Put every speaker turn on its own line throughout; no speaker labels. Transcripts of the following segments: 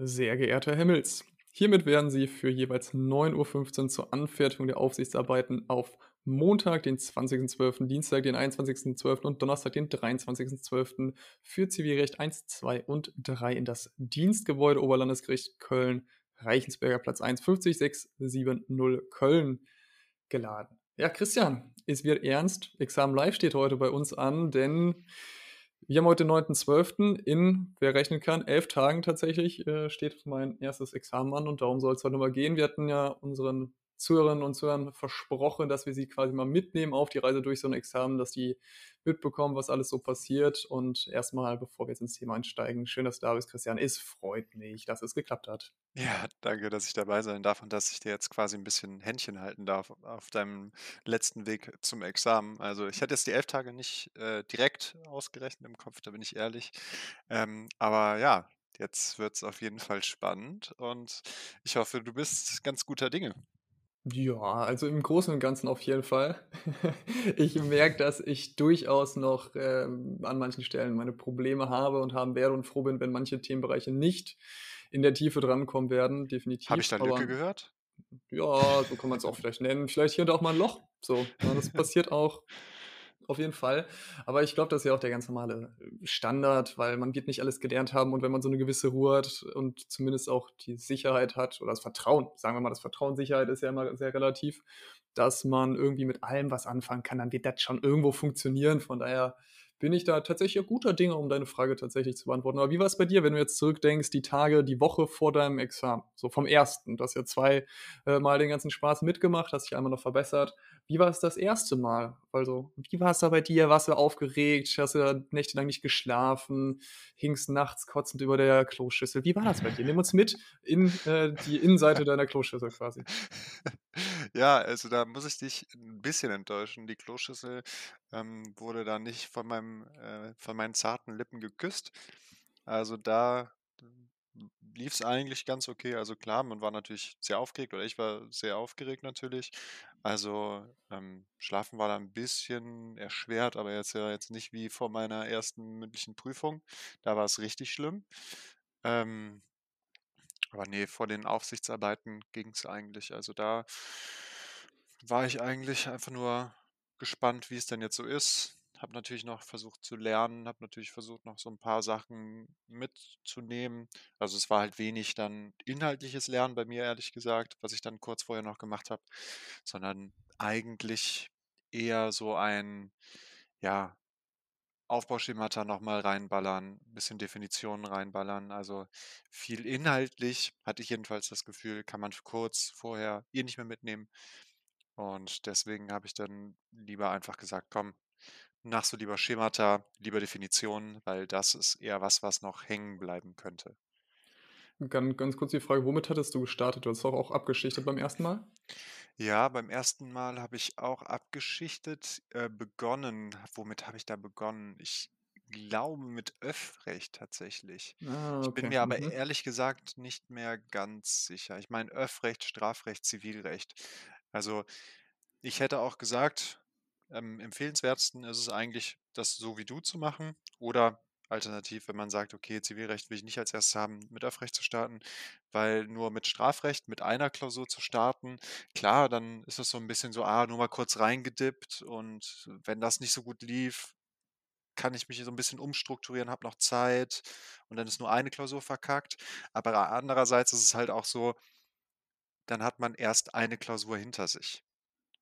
Sehr geehrter Herr Mills, hiermit werden Sie für jeweils 9.15 Uhr zur Anfertigung der Aufsichtsarbeiten auf Montag, den 20.12., Dienstag, den 21.12. und Donnerstag, den 23.12. für Zivilrecht 1, 2 und 3 in das Dienstgebäude Oberlandesgericht Köln, Reichensberger Platz 1, 50670 Köln geladen. Ja, Christian, es wird ernst. Examen Live steht heute bei uns an, denn wir haben heute den 9.12. in, wer rechnen kann, elf Tagen tatsächlich äh, steht mein erstes Examen an und darum soll es heute mal gehen. Wir hatten ja unseren Zuhörerinnen und Zuhörern versprochen, dass wir sie quasi mal mitnehmen auf die Reise durch so ein Examen, dass die mitbekommen, was alles so passiert. Und erstmal, bevor wir jetzt ins Thema einsteigen, schön, dass du da bist, Christian. Es freut mich, dass es geklappt hat.
Ja, danke, dass ich dabei sein darf und dass ich dir jetzt quasi ein bisschen Händchen halten darf auf deinem letzten Weg zum Examen. Also ich hatte jetzt die elf Tage nicht äh, direkt ausgerechnet im Kopf, da bin ich ehrlich. Ähm, aber ja, jetzt wird es auf jeden Fall spannend und ich hoffe, du bist ganz guter Dinge.
Ja, also im Großen und Ganzen auf jeden Fall. Ich merke, dass ich durchaus noch, ähm, an manchen Stellen meine Probleme habe und haben werde und froh bin, wenn manche Themenbereiche nicht in der Tiefe drankommen werden,
Habe ich
definitiv.
da
Aber
Lücke gehört?
ja, so kann man es auch vielleicht nennen. Vielleicht hier und da auch mal ein Loch. So, ne, das passiert auch auf jeden Fall. Aber ich glaube, das ist ja auch der ganz normale Standard, weil man wird nicht alles gelernt haben und wenn man so eine gewisse Ruhe hat und zumindest auch die Sicherheit hat oder das Vertrauen, sagen wir mal, das Vertrauen, Sicherheit ist ja immer sehr relativ, dass man irgendwie mit allem was anfangen kann, dann wird das schon irgendwo funktionieren. Von daher bin ich da tatsächlich guter Dinge, um deine Frage tatsächlich zu beantworten. Aber wie war es bei dir, wenn du jetzt zurückdenkst, die Tage, die Woche vor deinem Examen, so vom ersten, du hast ja zwei äh, Mal den ganzen Spaß mitgemacht, hast dich einmal noch verbessert. Wie war es das erste Mal? Also, wie war es da bei dir? Warst du aufgeregt? Hast du nächtelang nicht geschlafen? Hingst nachts kotzend über der Kloschüssel? Wie war das bei dir? Nimm uns mit in äh, die Innenseite deiner Kloschüssel quasi.
Ja, also da muss ich dich ein bisschen enttäuschen. Die Kloschüssel ähm, wurde da nicht von meinem, äh, von meinen zarten Lippen geküsst. Also da lief es eigentlich ganz okay. Also klar, man war natürlich sehr aufgeregt oder ich war sehr aufgeregt natürlich. Also ähm, Schlafen war da ein bisschen erschwert, aber jetzt ja jetzt nicht wie vor meiner ersten mündlichen Prüfung. Da war es richtig schlimm. Ähm, aber nee, vor den Aufsichtsarbeiten ging es eigentlich. Also da war ich eigentlich einfach nur gespannt, wie es denn jetzt so ist. Habe natürlich noch versucht zu lernen, habe natürlich versucht, noch so ein paar Sachen mitzunehmen. Also es war halt wenig dann inhaltliches Lernen bei mir, ehrlich gesagt, was ich dann kurz vorher noch gemacht habe, sondern eigentlich eher so ein, ja, Aufbauschemata nochmal reinballern, ein bisschen Definitionen reinballern. Also viel inhaltlich hatte ich jedenfalls das Gefühl, kann man kurz vorher eh nicht mehr mitnehmen. Und deswegen habe ich dann lieber einfach gesagt, komm, machst du lieber Schemata, lieber Definitionen, weil das ist eher was, was noch hängen bleiben könnte.
Ganz, ganz kurz die Frage, womit hattest du gestartet? Du hast doch auch abgeschichtet beim ersten Mal?
Ja, beim ersten Mal habe ich auch abgeschichtet, äh, begonnen. Womit habe ich da begonnen? Ich glaube mit Öffrecht tatsächlich.
Ah,
Ich bin
okay.
mir aber
Mhm.
ehrlich gesagt nicht mehr ganz sicher. Ich meine Öffrecht, Strafrecht, Zivilrecht. Also ich hätte auch gesagt, am empfehlenswertesten ist es eigentlich, das so wie du zu machen oder alternativ, wenn man sagt, okay, Zivilrecht will ich nicht als erstes haben, mit Öffrecht zu starten, weil nur mit Strafrecht, mit einer Klausur zu starten, klar, dann ist es so ein bisschen so, ah, nur mal kurz reingedippt und wenn das nicht so gut lief, kann ich mich so ein bisschen umstrukturieren, habe noch Zeit und dann ist nur eine Klausur verkackt. Aber andererseits ist es halt auch so, dann hat man erst eine Klausur hinter sich.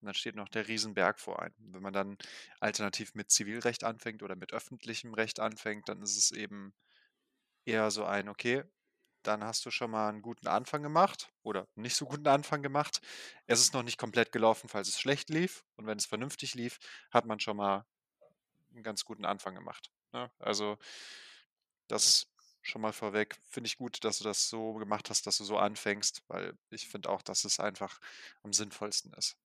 Und dann steht noch der Riesenberg vor einem. Wenn man dann alternativ mit Zivilrecht anfängt oder mit öffentlichem Recht anfängt, dann ist es eben eher so ein, okay, dann hast du schon mal einen guten Anfang gemacht oder nicht so guten Anfang gemacht. Es ist noch nicht komplett gelaufen, falls es schlecht lief. Und wenn es vernünftig lief, hat man schon mal einen ganz guten Anfang gemacht. Ne? Also das schon mal vorweg. Finde ich gut, dass du das so gemacht hast, dass du so anfängst, weil ich finde auch, dass es einfach am sinnvollsten ist.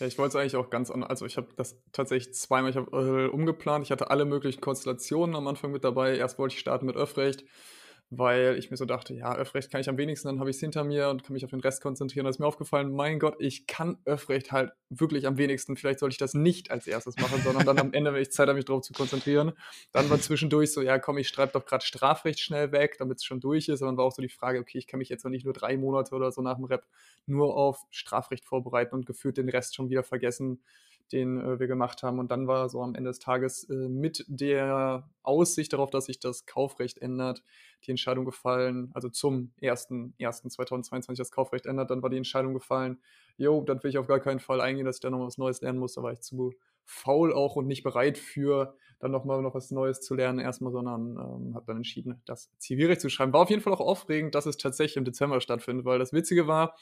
Ja, ich wollte es eigentlich auch ganz an also, ich habe das tatsächlich zweimal ich habe, äh, umgeplant. Ich hatte alle möglichen Konstellationen am Anfang mit dabei. Erst wollte ich starten mit Öffrecht, weil ich mir so dachte, ja, Öffrecht kann ich am wenigsten, dann habe ich es hinter mir und kann mich auf den Rest konzentrieren. Da ist mir aufgefallen, mein Gott, ich kann Öffrecht halt wirklich am wenigsten. Vielleicht sollte ich das nicht als erstes machen, sondern dann am Ende, wenn ich Zeit habe, mich darauf zu konzentrieren. Dann war zwischendurch so, ja, komm, ich schreibe doch gerade Strafrecht schnell weg, damit es schon durch ist. Und dann war auch so die Frage, okay, ich kann mich jetzt noch nicht nur drei Monate oder so nach dem Rap nur auf Strafrecht vorbereiten und gefühlt den Rest schon wieder vergessen den äh, wir gemacht haben. Und dann war so am Ende des Tages äh, mit der Aussicht darauf, dass sich das Kaufrecht ändert, die Entscheidung gefallen, also zum 1.1.2022 das Kaufrecht ändert, dann war die Entscheidung gefallen, jo, dann will ich auf gar keinen Fall eingehen, dass ich da noch was Neues lernen muss. Da war ich zu faul auch und nicht bereit für, dann nochmal noch was Neues zu lernen erstmal, sondern ähm, habe dann entschieden, das Zivilrecht zu schreiben. War auf jeden Fall auch aufregend, dass es tatsächlich im Dezember stattfindet, weil das Witzige war,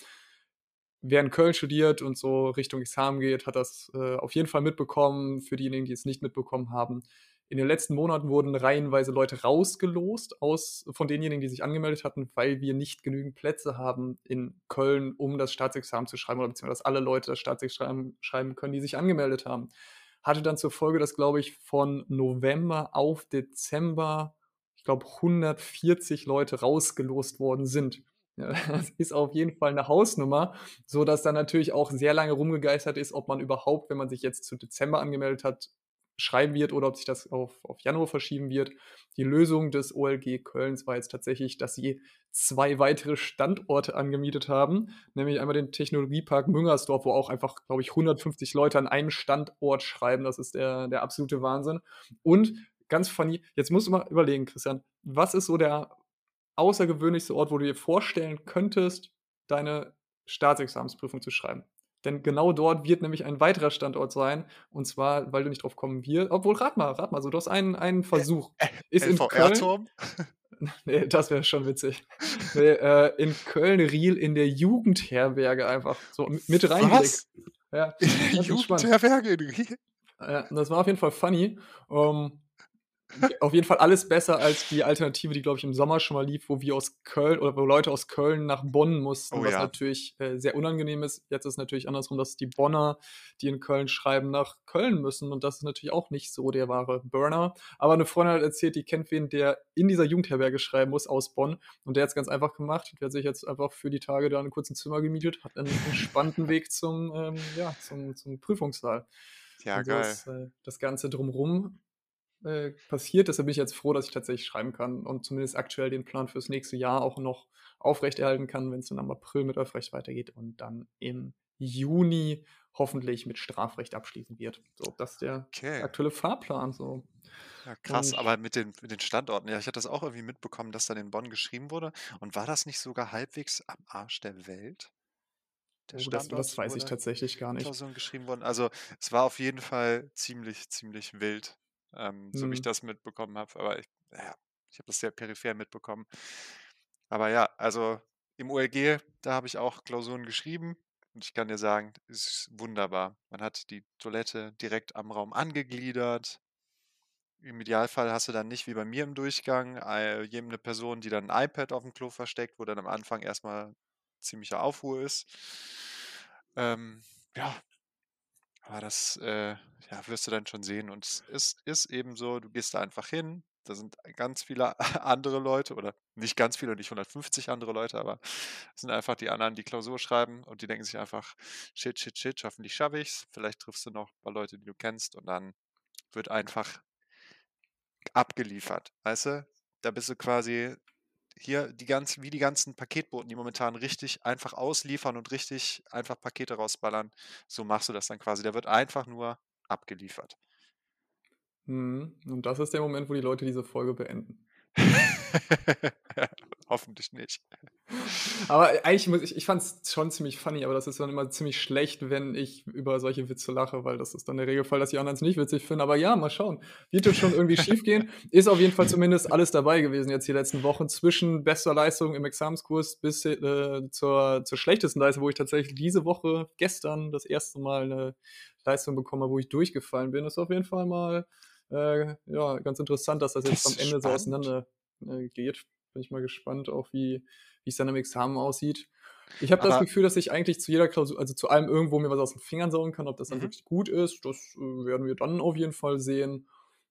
wer in Köln studiert und so Richtung Examen geht, hat das äh, auf jeden Fall mitbekommen. Für diejenigen, die es nicht mitbekommen haben, in den letzten Monaten wurden reihenweise Leute rausgelost aus, von denjenigen, die sich angemeldet hatten, weil wir nicht genügend Plätze haben in Köln, um das Staatsexamen zu schreiben, oder beziehungsweise dass alle Leute das Staatsexamen schreiben können, die sich angemeldet haben. Hatte dann zur Folge, dass, glaube ich, von November auf Dezember, ich glaube, 140 Leute rausgelost worden sind. Ja, das ist auf jeden Fall eine Hausnummer, so dass dann natürlich auch sehr lange rumgegeistert ist, ob man überhaupt, wenn man sich jetzt zu Dezember angemeldet hat, schreiben wird oder ob sich das auf, auf Januar verschieben wird. Die Lösung des OLG Kölns war jetzt tatsächlich, dass sie zwei weitere Standorte angemietet haben, nämlich einmal den Technologiepark Müngersdorf, wo auch einfach, glaube ich, 150 Leute an einem Standort schreiben. Das ist der, der absolute Wahnsinn. Und ganz funny, jetzt musst du mal überlegen, Christian, was ist so der außergewöhnlichste Ort, wo du dir vorstellen könntest, deine Staatsexamensprüfung zu schreiben. Denn genau dort wird nämlich ein weiterer Standort sein. Und zwar, weil du nicht drauf kommen wirst. Obwohl, rat mal, rat mal, so, du hast einen, einen Versuch.
Ist in Köln.
nee, das wäre schon witzig. Nee, äh, in Köln-Riel in der Jugendherberge einfach so mit reingelegt.
Ja, in der Jugendherberge in Riel?
Ja, das war auf jeden Fall funny. Um, ähm, auf jeden Fall alles besser als die Alternative, die, glaube ich, im Sommer schon mal lief, wo wir aus Köln oder wo Leute aus Köln nach Bonn mussten, oh, was ja. natürlich äh, sehr unangenehm ist. Jetzt ist es natürlich andersrum, dass die Bonner, die in Köln schreiben, nach Köln müssen. Und das ist natürlich auch nicht so der wahre Burner. Aber eine Freundin hat erzählt, die kennt wen, der in dieser Jugendherberge schreiben muss aus Bonn. Und der hat es ganz einfach gemacht. Der hat sich jetzt einfach für die Tage da einen kurzen Zimmer gemietet, hat einen entspannten Weg zum, ähm, ja, zum, zum Prüfungssaal.
Ja, also geil.
Das, äh, das Ganze drumrum äh, passiert. Deshalb bin ich jetzt froh, dass ich tatsächlich schreiben kann und zumindest aktuell den Plan fürs nächste Jahr auch noch aufrechterhalten kann, wenn es dann am April mit Öffrecht weitergeht und dann im Juni hoffentlich mit Strafrecht abschließen wird. So, das ist der okay. aktuelle Fahrplan. So.
Ja, krass, und, aber mit den, mit den Standorten, ja, ich hatte das auch irgendwie mitbekommen, dass dann in Bonn geschrieben wurde. Und war das nicht sogar halbwegs am Arsch der Welt?
Der oh, das, das, weiß ich tatsächlich gar nicht.
geschrieben worden. Also es war auf jeden Fall ziemlich, ziemlich wild ähm, so wie ich mhm. das mitbekommen habe. Aber ich, ja, ich habe das sehr peripher mitbekommen. Aber ja, also im OLG, da habe ich auch Klausuren geschrieben. Und ich kann dir sagen, es ist wunderbar. Man hat die Toilette direkt am Raum angegliedert. Im Idealfall hast du dann nicht wie bei mir im Durchgang äh, eine Person, die dann ein iPad auf dem Klo versteckt, wo dann am Anfang erstmal ziemlicher Aufruhr ist. Ähm, ja, aber das äh, ja, wirst du dann schon sehen. Und es ist, ist eben so, du gehst da einfach hin, da sind ganz viele andere Leute oder nicht ganz viele, nicht 150 andere Leute, aber es sind einfach die anderen, die Klausur schreiben und die denken sich einfach, shit, shit, shit, hoffentlich schaffe ich's. Vielleicht triffst du noch ein paar Leute, die du kennst und dann wird einfach abgeliefert. Weißt du? Da bist du quasi hier die ganz, wie die ganzen Paketboten, die momentan richtig einfach ausliefern und richtig einfach Pakete rausballern, so machst du das dann quasi. Der wird einfach nur abgeliefert.
Mhm. Und das ist der Moment, wo die Leute diese Folge beenden.
Hoffentlich nicht.
Aber eigentlich muss ich, ich fand es schon ziemlich funny, aber das ist dann immer ziemlich schlecht, wenn ich über solche Witze lache, weil das ist dann der Regelfall, dass die anderen es nicht witzig finden. Aber ja, mal schauen. Wird jetzt schon irgendwie schief gehen. Ist auf jeden Fall zumindest alles dabei gewesen jetzt die letzten Wochen. Zwischen bester Leistung im Examenskurs bis äh, zur, zur schlechtesten Leistung, wo ich tatsächlich diese Woche, gestern, das erste Mal eine Leistung bekommen habe, wo ich durchgefallen bin. Ist auf jeden Fall mal äh, ja, ganz interessant, dass das jetzt das am Ende spannend. so auseinander äh, geht. Bin ich mal gespannt, auch wie es dann im Examen aussieht. Ich habe das Gefühl, dass ich eigentlich zu jeder Klausur, also zu allem irgendwo mir was aus den Fingern saugen kann. Ob das dann mhm. wirklich gut ist, das äh, werden wir dann auf jeden Fall sehen.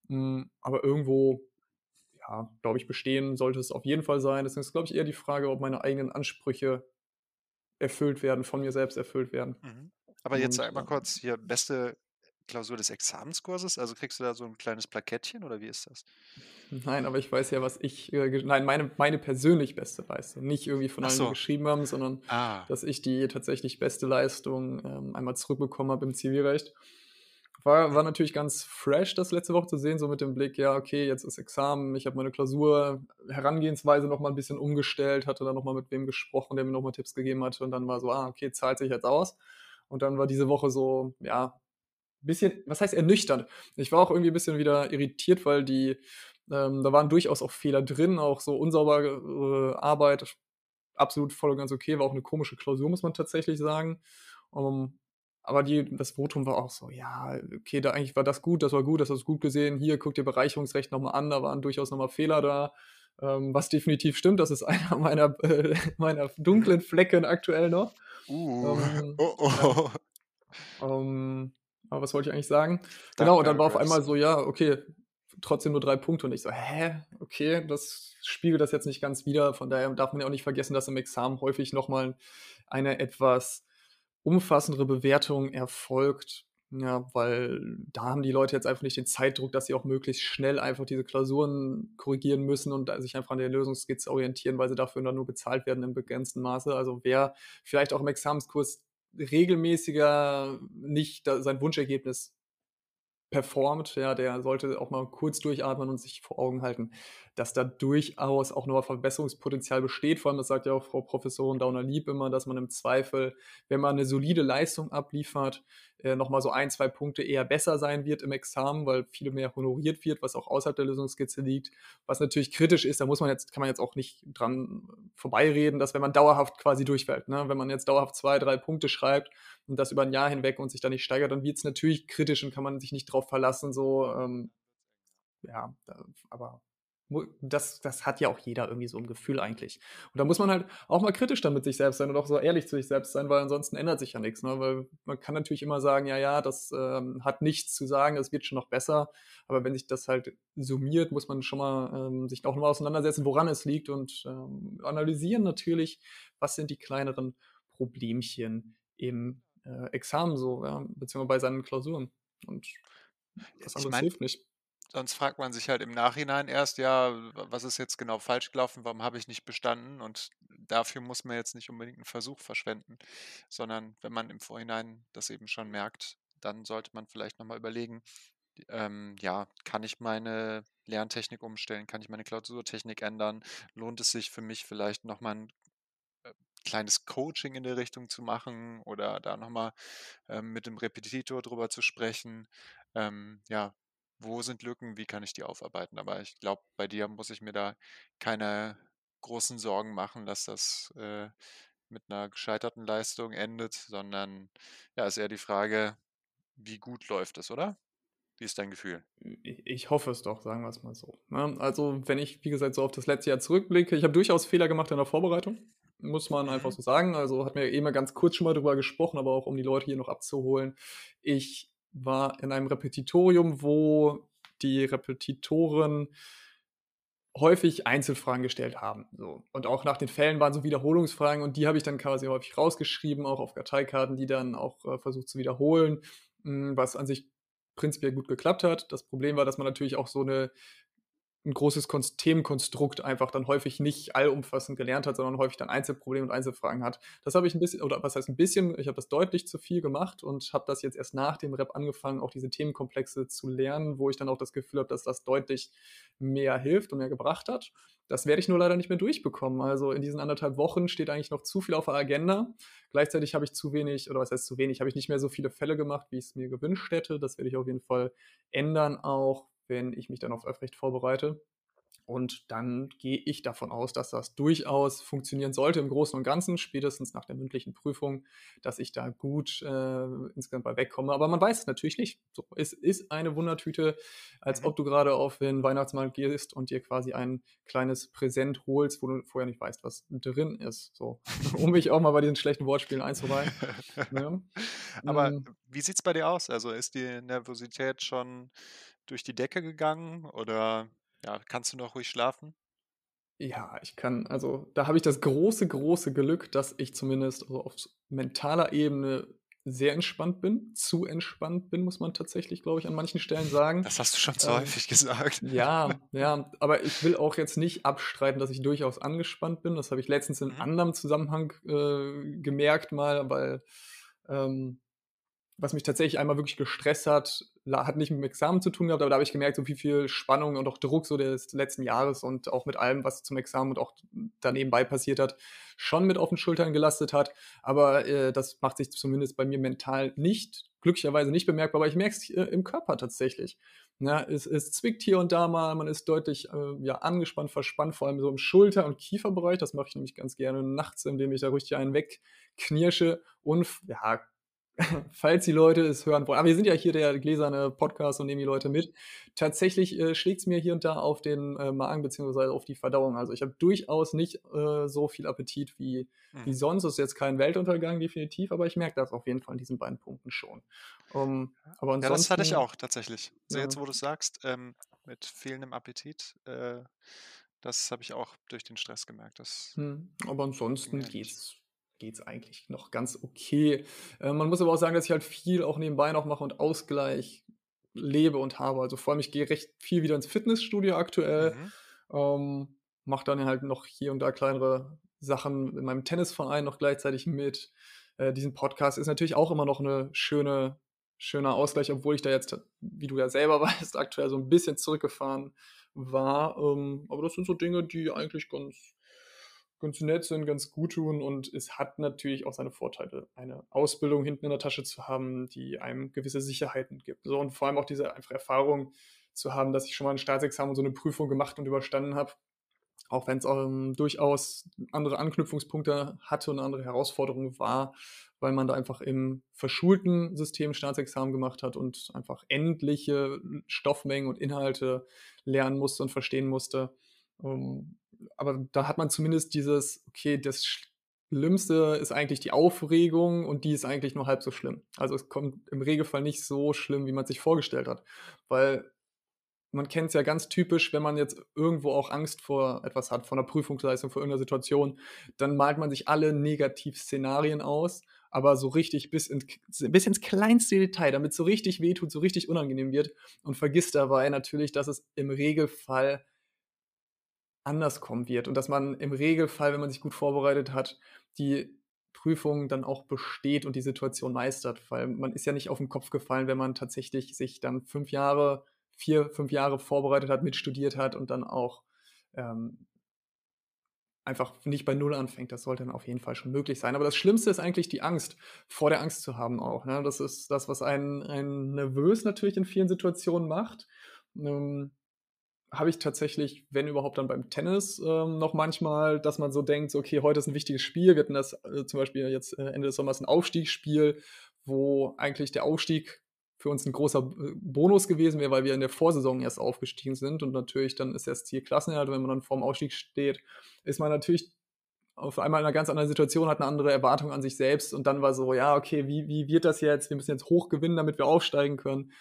Mhm, aber irgendwo, ja, glaube ich, bestehen sollte es auf jeden Fall sein. Deswegen ist, glaube ich, eher die Frage, ob meine eigenen Ansprüche erfüllt werden, von mir selbst erfüllt werden.
Mhm. Aber jetzt
Und,
sag mal
ähm
kurz hier, beste Klausur des Examenskurses? Also kriegst du da so ein kleines Plakettchen oder wie ist das?
Nein, aber ich weiß ja, was ich, äh, nein, meine meine persönlich beste Leistung. Nicht irgendwie von allen,
so.
geschrieben haben, sondern
Ah.
dass ich die tatsächlich beste Leistung, ähm, einmal zurückbekommen habe im Zivilrecht. War war natürlich ganz fresh, das letzte Woche zu sehen, so mit dem Blick, ja, okay, jetzt ist Examen, ich habe meine Klausur Herangehensweise noch mal 'n bisschen umgestellt, hatte dann noch mal mit wem gesprochen, der mir noch mal Tipps gegeben hatte und dann war so: „Ah, okay, zahlt sich jetzt aus.“ Und dann war diese Woche so, ja, bisschen was heißt ernüchternd? Ich war auch irgendwie 'n bisschen wieder irritiert, weil die ähm, da waren durchaus auch Fehler drin, auch so unsaubere Arbeit, absolut voll und ganz okay, war auch 'ne komische Klausur, muss man tatsächlich sagen. Ähm, aber die das Votum war auch so: „Ja, okay, da eigentlich war das gut, das war gut, das hast du gut gesehen. Hier, guck dir Bereicherungsrecht noch mal an, da waren durchaus noch mal Fehler da.“ Ähm, was definitiv stimmt, das ist einer meiner, äh meiner dunklen Flecken aktuell noch.
Uh,
Ähm,
oh,
ja.
oh.
Ähm, aber was wollte ich eigentlich sagen? Genau, und dann war auf einmal so, ja, okay, trotzdem nur 3 Punkte und ich so: „Hä? Okay, das spiegelt das jetzt nicht ganz wider.“ Von daher darf man ja auch nicht vergessen, dass im Examen häufig noch mal eine etwas umfassendere Bewertung erfolgt, ja, weil da haben die Leute jetzt einfach nicht den Zeitdruck, dass sie auch möglichst schnell einfach diese Klausuren korrigieren müssen und sich einfach an der Lösungskizze orientieren, weil sie dafür dann nur bezahlt werden im begrenzten Maße. Also, wer vielleicht auch im Examenskurs regelmäßiger nicht sein Wunschergebnis performt, ja, der sollte auch mal kurz durchatmen und sich vor Augen halten, dass da durchaus auch noch Verbesserungspotenzial besteht. Vor allem, das sagt ja auch Frau Professorin Dauner-Lieb immer, dass man im Zweifel, wenn man 'ne solide Leistung abliefert, äh, noch mal so 1, 2 Punkte eher besser sein wird im Examen, weil viel mehr honoriert wird, was auch außerhalb der Lösungskizze liegt. Was natürlich kritisch ist, da muss man jetzt kann man jetzt auch nicht dran vorbeireden, dass wenn man dauerhaft quasi durchfällt, ne? Wenn man jetzt dauerhaft 2, 3 Punkte schreibt und das über 'n Jahr hinweg und sich da nicht steigert, dann wird's natürlich kritisch und kann man sich nicht drauf verlassen, so, ähm ja, aber das das hat ja auch jeder irgendwie so im Gefühl eigentlich. Und da muss man halt auch mal kritisch dann mit sich selbst sein und auch so ehrlich zu sich selbst sein, weil ansonsten ändert sich ja nix, ne? Weil man kann natürlich immer sagen: „Ja, ja, das, ähm, hat nichts zu sagen, es wird schon noch besser.“ Aber wenn sich das halt summiert, muss man schon mal, ähm, sich auch noch mal auseinandersetzen, woran es liegt und, ähm, analysieren natürlich, was sind die kleineren Problemchen im, äh, Examen so, ja, beziehungsweise bei seinen Klausuren. Und was
Ich
anderes
meine,
hilft nicht.
Sonst fragt man sich halt im Nachhinein erst: „Ja, was ist jetzt genau falsch gelaufen? Warum habe ich nicht bestanden?“ Und dafür muss man jetzt nicht unbedingt 'n Versuch verschwenden, sondern wenn man im Vorhinein das eben schon merkt, dann sollte man vielleicht noch mal überlegen, ähm, ja, kann ich meine Lerntechnik umstellen? Kann ich meine Klausurtechnik ändern? Lohnt es sich für mich vielleicht noch mal 'n, äh, kleines Coaching in der Richtung zu machen oder da noch mal, ähm, mit dem Repetitor drüber zu sprechen? Ähm, ja, wo sind Lücken? Wie kann ich die aufarbeiten? Aber ich glaube, bei dir muss ich mir da keine großen Sorgen machen, dass das, äh, mit 'ner gescheiterten Leistung endet, sondern, ja, ist eher die Frage, wie gut läuft es, oder? Wie ist dein Gefühl?
I ich hoffe es doch, sagen wir's mal so, ne? Also, wenn ich, wie gesagt, so auf das letzte Jahr zurückblicke ich habe durchaus Fehler gemacht in der Vorbereitung, muss man einfach
Mhm.
so sagen. Also, wir ja eben ganz kurz schon mal drüber gesprochen, aber auch um die Leute hier noch abzuholen. Ich war in einem Repetitorium, wo die Repetitoren häufig Einzelfragen gestellt haben, so. Und auch nach den Fällen waren so Wiederholungsfragen und die habe ich dann quasi häufig rausgeschrieben, auch auf Karteikarten, die dann auch, äh, versucht zu wiederholen, hm, was an sich prinzipiell gut geklappt hat. Das Problem war, dass man natürlich auch so 'ne 'n großes Konst Themenkonstrukt einfach dann häufig nicht allumfassend gelernt hat, sondern häufig dann Einzelprobleme und Einzelfragen hat. Das habe ich 'n bisschen oder was heißt 'n bisschen, ich habe das deutlich zu viel gemacht und habe das jetzt erst nach dem Rep angefangen, auch diese Themenkomplexe zu lernen, wo ich dann auch das Gefühl habe, dass das deutlich mehr hilft und mehr gebracht hat. Das werde ich nur leider nicht mehr durchbekommen. Also, in diesen 1 1/2 Wochen steht eigentlich noch zu viel auf der Agenda. Gleichzeitig habe ich zu wenig oder was heißt zu wenig, habe ich nicht mehr so viele Fälle gemacht, wie ich's mir gewünscht hätte. Das werde ich auf jeden Fall ändern, auch wenn ich mich dann auf Öffrecht vorbereite. Und dann gehe ich davon aus, dass das durchaus funktionieren sollte im Großen und Ganzen, spätestens nach der mündlichen Prüfung, dass ich da gut, äh, insgesamt bei wegkomme. Aber man weiß es natürlich nicht. So, es ist eine Wundertüte, als
Mhm.
ob du grade auf den Weihnachtsmarkt gehst und dir quasi ein kleines Präsent holst, wo du vorher nicht weißt, was drin ist, so. Um mich auch mal bei diesen schlechten Wortspielen einzureihen, ne?
Aber
Hm.
wie sieht's bei dir aus? Also, ist die Nervosität schon durch die Decke gegangen oder ja, kannst du noch ruhig schlafen?
Ja, ich kann also, da habe ich das große, große Glück, dass ich zumindest also auf mentaler Ebene sehr entspannt bin. Zu entspannt bin, muss man tatsächlich, glaube ich, an manchen Stellen sagen.
Das hast du schon zu
Ähm,
häufig gesagt.
ja, ja, aber ich will auch jetzt nicht abstreiten, dass ich durchaus angespannt bin. Das habe ich letztens in
Mhm.
anderem Zusammenhang äh, gemerkt mal, weil ähm, was mich tatsächlich einmal wirklich gestresst hat, hat nicht mit dem Examen zu tun gehabt, aber da habe ich gemerkt, so wie viel Spannung und auch Druck so des letzten Jahres und auch mit allem, was zum Examen und auch da nebenbei passiert hat, schon mit auf den Schultern gelastet hat. Aber äh, das macht sich zumindest bei mir mental nicht, glücklicherweise nicht bemerkbar, aber ich merke es äh, im Körper tatsächlich. Ja, es, es zwickt hier und da mal, man ist deutlich äh, ja, angespannt, verspannt, vor allem so im Schulter- und Kieferbereich. Das mache ich nämlich ganz gerne nachts, indem ich da richtig einen wegknirsche und ja, falls die Leute es hören wollen. Aber wir sind ja hier der gläserne Podcast und nehmen die Leute mit. Tatsächlich äh, schlägt es mir hier und da auf den äh, Magen beziehungsweise auf die Verdauung. Also ich habe durchaus nicht äh, so viel Appetit wie, wie
Mhm.
sonst. Das ist jetzt kein Weltuntergang definitiv, aber ich merke das auf jeden Fall in diesen beiden Punkten schon. Um, aber
Ja, das hatte ich auch tatsächlich. So
ja.
jetzt, wo du sagst, ähm, mit fehlendem Appetit, äh, das habe ich auch durch den Stress gemerkt. Das
Hm, aber ansonsten
nicht.
geht's geht's eigentlich noch ganz okay. Äh, man muss aber auch sagen, dass ich halt viel auch nebenbei noch mache und Ausgleich lebe und habe. Also vor allem, ich gehe recht viel wieder ins Fitnessstudio aktuell,
Mhm.
ähm, mache dann halt noch hier und da kleinere Sachen in meinem Tennisverein noch gleichzeitig mit. Äh, diesen Podcast ist natürlich auch immer noch eine schöne schöner Ausgleich, obwohl ich da jetzt, wie du ja selber weißt, aktuell so ein bisschen zurückgefahren war. Ähm, aber das sind so Dinge, die eigentlich ganz ganz nett sind, ganz gut tun und es hat natürlich auch seine Vorteile, eine Ausbildung hinten in der Tasche zu haben, die einem gewisse Sicherheiten gibt. So, und vor allem auch diese einfach Erfahrung zu haben, dass ich schon mal ein Staatsexamen und so eine Prüfung gemacht und überstanden habe, auch wenn es ähm, durchaus andere Anknüpfungspunkte hatte und andere Herausforderung war, weil man da einfach im verschulten System Staatsexamen gemacht hat und einfach endliche Stoffmengen und Inhalte lernen musste und verstehen musste. Ähm, aber da hat man zumindest dieses, okay, das Schlimmste ist eigentlich die Aufregung und die ist eigentlich nur halb so schlimm. Also es kommt im Regelfall nicht so schlimm, wie man sich vorgestellt hat. Weil man kennt es ja ganz typisch, wenn man jetzt irgendwo auch Angst vor etwas hat, vor einer Prüfungsleistung, vor irgendeiner Situation, dann malt man sich alle Negativszenarien aus, aber so richtig bis, in, bis ins kleinste Detail, damit es so richtig wehtut, so richtig unangenehm wird und vergisst dabei natürlich, dass es im Regelfall anders kommen wird und dass man im Regelfall, wenn man sich gut vorbereitet hat, die Prüfung dann auch besteht und die Situation meistert, weil man ist ja nicht auf den Kopf gefallen, wenn man tatsächlich sich dann fünf Jahre, vier, fünf Jahre vorbereitet hat, mitstudiert hat und dann auch ähm, einfach nicht bei Null anfängt. Das sollte dann auf jeden Fall schon möglich sein. Aber das Schlimmste ist eigentlich die Angst, vor der Angst zu haben auch. Ne? Das ist das, was einen, einen nervös natürlich in vielen Situationen macht. Ähm, habe ich tatsächlich, wenn überhaupt dann beim Tennis ähm, noch manchmal, dass man so denkt, so, okay, heute ist ein wichtiges Spiel. Wir hatten das äh, zum Beispiel jetzt äh, Ende des Sommers ein Aufstiegsspiel, wo eigentlich der Aufstieg für uns ein großer äh, Bonus gewesen wäre, weil wir in der Vorsaison erst aufgestiegen sind und natürlich dann ist das Ziel Klassenerhalt. Wenn man dann vorm Aufstieg steht, ist man natürlich auf einmal in einer ganz anderen Situation, hat eine andere Erwartung an sich selbst und dann war so, ja, okay, wie, wie wird das jetzt? Wir müssen jetzt hoch gewinnen, damit wir aufsteigen können.